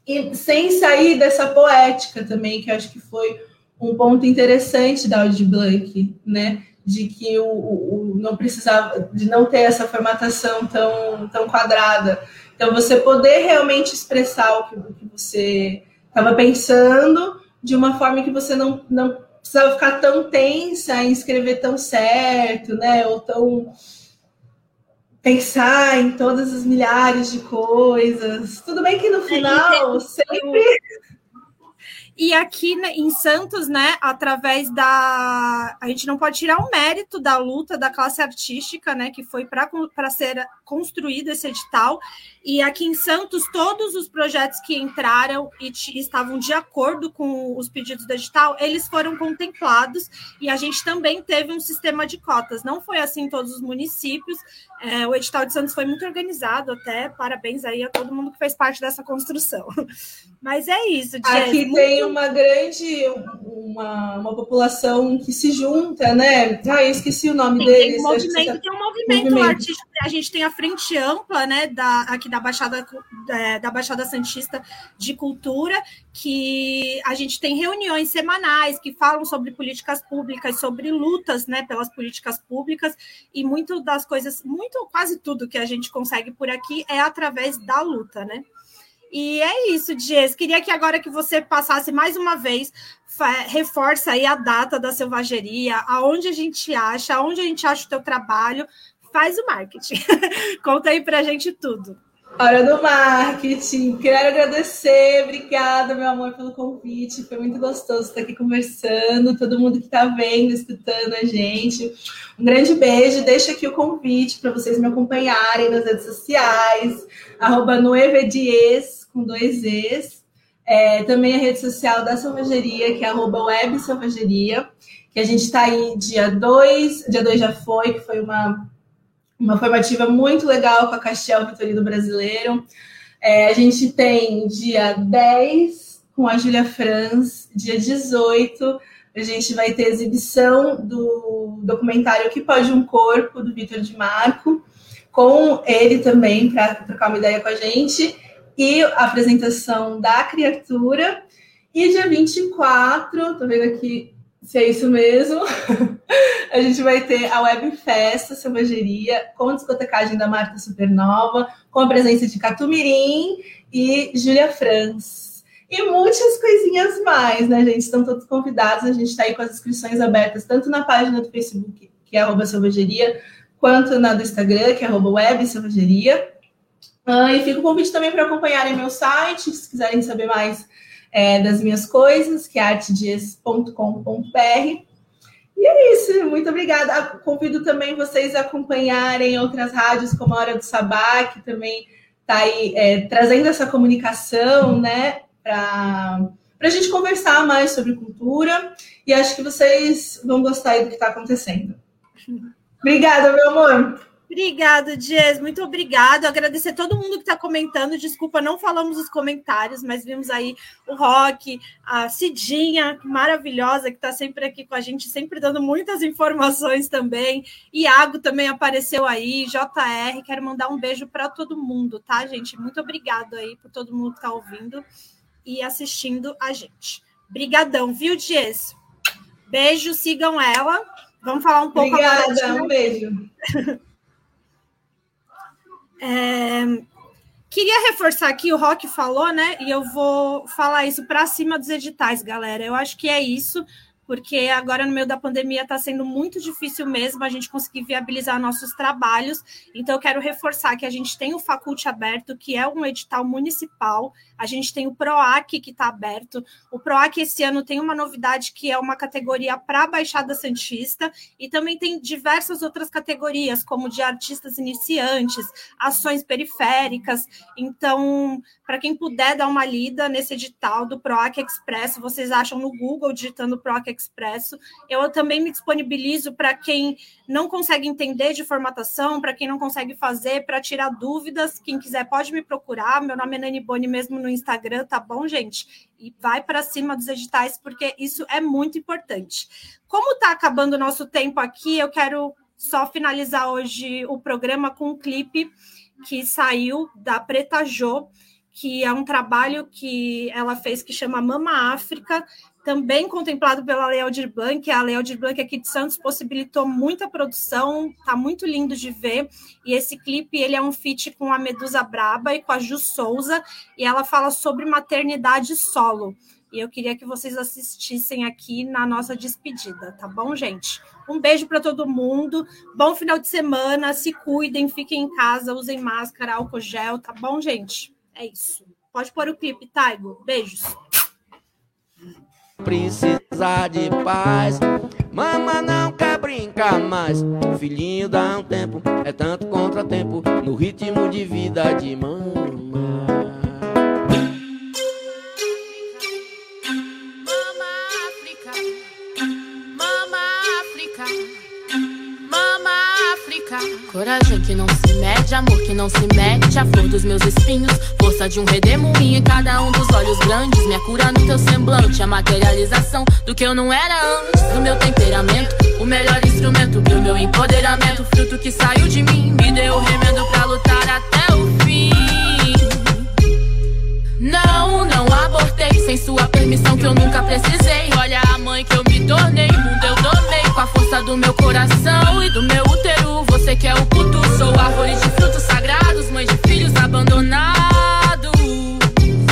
E sem sair dessa poética também, que acho que foi um ponto interessante da Audi Blank, né? De que o, o, não precisava, de não ter essa formatação tão, tão quadrada. Então, você poder realmente expressar o que, o que você estava pensando de uma forma que você não, não precisava ficar tão tensa em escrever tão certo, né? Ou tão pensar em todas as milhares de coisas. Tudo bem que no final sempre e aqui né, em Santos, né, através da. A gente não pode tirar o mérito da luta da classe artística, né, que foi para ser construído esse edital. E aqui em Santos, todos os projetos que entraram e estavam de acordo com os pedidos do edital, eles foram contemplados. E a gente também teve um sistema de cotas. Não foi assim em todos os municípios. É, o edital de Santos foi muito organizado, até. Parabéns aí a todo mundo que fez parte dessa construção. Mas é isso. Jess, Aqui muito... tem uma grande, uma, uma população que se junta, né? Ah, eu esqueci o nome Sim, deles. Tem um movimento, tem um movimento, movimento, artístico. A gente tem a frente ampla, né? Da, aqui da Baixada, é, da Baixada Santista de Cultura, que a gente tem reuniões semanais que falam sobre políticas públicas, sobre lutas, né? Pelas políticas públicas, e muito das coisas, muito, quase tudo que a gente consegue por aqui é através da luta, né? E é isso, Dias. Queria que agora que você passasse mais uma vez, reforça aí a data da selvageria, aonde a gente acha, aonde a gente acha o teu trabalho, faz o marketing. Conta aí pra gente tudo. Hora do marketing. Quero agradecer, obrigada, meu amor, pelo convite. Foi muito gostoso estar aqui conversando. Todo mundo que está vendo, escutando a gente. Um grande beijo. Deixa aqui o convite para vocês me acompanharem nas redes sociais, arroba com dois Es. É, também a rede social da Selvageria, que é arroba web Selvageria, que a gente está aí dia 2, dia 2 já foi, que foi uma, uma formativa muito legal com a Castiel Vitorino Brasileiro. É, a gente tem dia 10 com a Júlia Franz, dia 18 a gente vai ter exibição do documentário Que Pode um Corpo, do Vitor de Marco, com ele também para trocar uma ideia com a gente e a apresentação da criatura. E dia 24, tô vendo aqui se é isso mesmo, a gente vai ter a Web Festa Selvageria com discotecagem da marca Supernova, com a presença de Catumirim e Júlia Franz. E muitas coisinhas mais, né, gente? Estão todos convidados. A gente está aí com as inscrições abertas, tanto na página do Facebook, que é arroba selvageria, quanto na do Instagram, que é arroba web selvageria. Ah, e fica o convite também para acompanharem meu site, se quiserem saber mais é, das minhas coisas, que é artedias.com.br. E é isso, muito obrigada. Convido também vocês a acompanharem outras rádios, como a Hora do Sabá, que também está aí é, trazendo essa comunicação, né, para a gente conversar mais sobre cultura. E acho que vocês vão gostar do que está acontecendo. Obrigada, meu amor. Obrigada, Dias. Muito obrigado. Agradecer todo mundo que está comentando. Desculpa, não falamos os comentários, mas vimos aí o Rock, a Cidinha, maravilhosa, que está sempre aqui com a gente, sempre dando muitas informações também. Iago também apareceu aí, JR. Quero mandar um beijo para todo mundo, tá, gente? Muito obrigado aí por todo mundo que está ouvindo e assistindo a gente. Brigadão, viu, Dias? Beijo, sigam ela. Vamos falar um pouco Obrigada, agora. Um beijo. É, queria reforçar aqui, o Rock falou, né? E eu vou falar isso para cima dos editais, galera. Eu acho que é isso. Porque agora no meio da pandemia está sendo muito difícil mesmo a gente conseguir viabilizar nossos trabalhos. Então, eu quero reforçar que a gente tem o Faculte aberto, que é um edital municipal, a gente tem o PROAC que está aberto. O PROAC esse ano tem uma novidade que é uma categoria para Baixada Santista, e também tem diversas outras categorias, como de artistas iniciantes, ações periféricas. Então, para quem puder dar uma lida nesse edital do PROAC Expresso, vocês acham no Google digitando PROAC Expresso. Eu também me disponibilizo para quem não consegue entender de formatação, para quem não consegue fazer, para tirar dúvidas. Quem quiser pode me procurar. Meu nome é Nani Boni mesmo no Instagram, tá bom, gente? E vai para cima dos editais, porque isso é muito importante. Como está acabando o nosso tempo aqui, eu quero só finalizar hoje o programa com um clipe que saiu da Preta Jo, que é um trabalho que ela fez que chama Mama África, também contemplado pela Lei Aldir Blanc. A Lei Aldir Blanc aqui de Santos possibilitou muita produção, tá muito lindo de ver. E esse clipe ele é um feat com a Medusa Braba e com a Ju Souza, e ela fala sobre maternidade solo. E eu queria que vocês assistissem aqui na nossa despedida, tá bom, gente? Um beijo para todo mundo. Bom final de semana. Se cuidem, fiquem em casa, usem máscara, álcool gel, tá bom, gente? É isso. Pode pôr o clipe, Taigo. Beijos. Precisa de paz. Mama não quer brincar mais. Filhinho dá um tempo, é tanto contratempo no ritmo de vida de mama. Coragem que não se mede, amor que não se mete, a flor dos meus espinhos, força de um redemoinho em cada um dos olhos grandes, minha cura no teu semblante, a materialização do que eu não era antes, do meu temperamento, o melhor instrumento do meu empoderamento, fruto que saiu de mim, me deu remendo pra lutar até o fim. Não, não abortei sem sua permissão que eu nunca precisei. Olha a mãe que eu me tornei, mundo eu domei com a força do meu coração e do meu útero. Você que é o puto, sou árvore de frutos sagrados, mãe de filhos abandonados.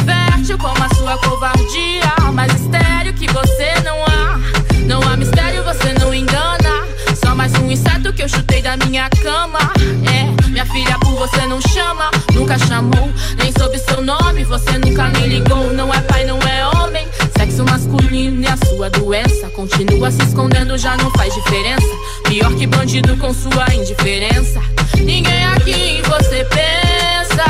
Fértil como a sua covardia, mas estéreo que você não há. Não há mistério, você não engana. Só mais um inseto que eu chutei da minha cama. É, minha filha por você não chama, nunca chamou, nem soube seu nome, você nunca me ligou. Não é pai, não é homem. Sexo masculino e a sua doença continua se escondendo, já não faz diferença. Pior que bandido com sua indiferença. Ninguém aqui em você pensa.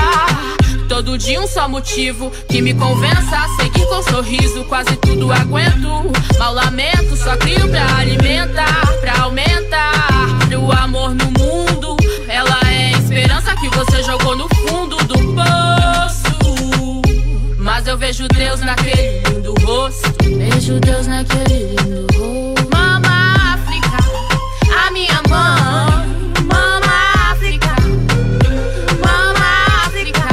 Todo dia um só motivo que me convença a seguir com sorriso. Quase tudo aguento. Mal lamento, só crio pra alimentar, pra aumentar. O amor no mundo, ela é a esperança que você jogou no fundo do poço. Mas eu vejo Deus naquele lindo rosto. Vejo Deus naquele lindo rosto. Mama África, a minha mãe. Mama África, Mama África,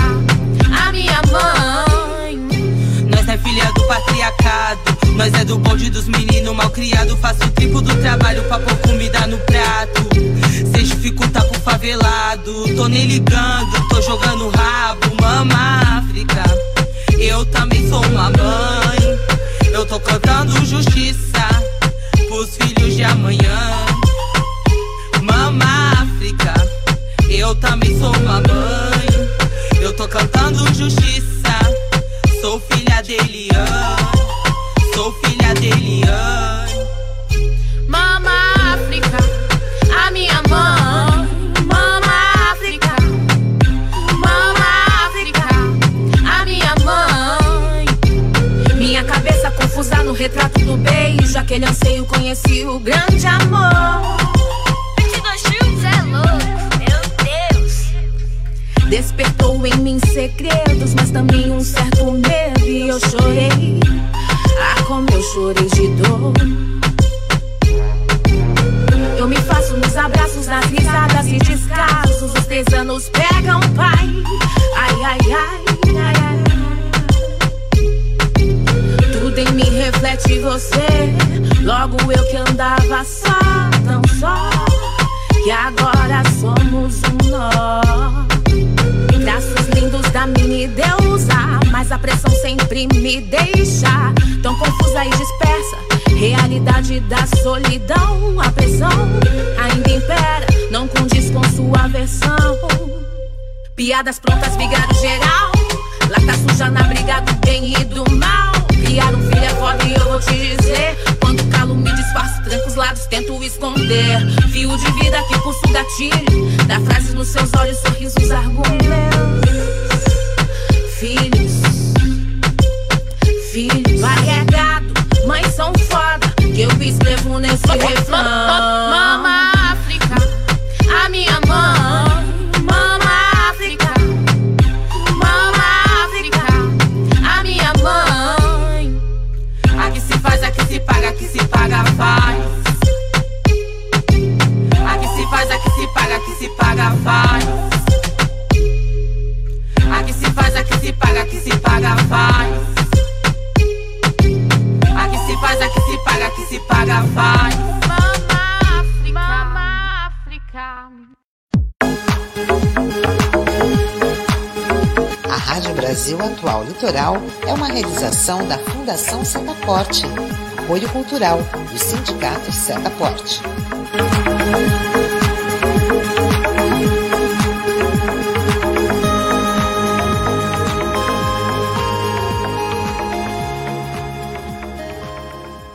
a minha mãe. Nós é filha do patriarcado. Nós é do bonde dos meninos mal criado. Faço o triplo do trabalho pra pôr comida no prato. Cês dificulta pro favelado. Tô nem ligando, tô jogando rabo. Mama África, eu também sou uma mãe. Eu tô cantando justiça pros filhos de amanhã. Mama África, eu também sou uma mãe. Eu tô cantando justiça. Sou filha de Eliane. Retrato do beijo. Aquele anseio conheci o grande amor. 22 filmes é louco, meu Deus. Despertou em mim segredos, mas também um certo medo. E eu chorei. Ah, como eu chorei de dor. Eu me faço nos abraços, nas risadas e descasos. Os três anos pegam, pai. Ai, ai, ai, ai, ai. Reflete você. Logo eu que andava só, tão só. Que agora somos um nó. Traços lindos da mini deusa. Mas a pressão sempre me deixa tão confusa e dispersa. Realidade da solidão, a pressão ainda impera, não condiz com sua versão. Piadas prontas, vigário geral. Lata suja na briga do bem e do mal. Criar um filho é foda e eu vou te dizer. Quando calo me disfarço, tranco os lados, tento esconder. Fio de vida que pulso gatilho. Dá frases nos seus olhos, sorrisos, argumentos. Filhos, filhos, variegado. Mães são foda, que eu escrevo nesse refrão. Mama África, a minha mãe. Se paga, a que se paga, faz. A que se faz, a que se paga, a que se paga, faz. Mama África, mama África. A Rádio Brasil Atual Litoral é uma realização da Fundação Setaporte, apoio cultural do Sindicato Setaporte.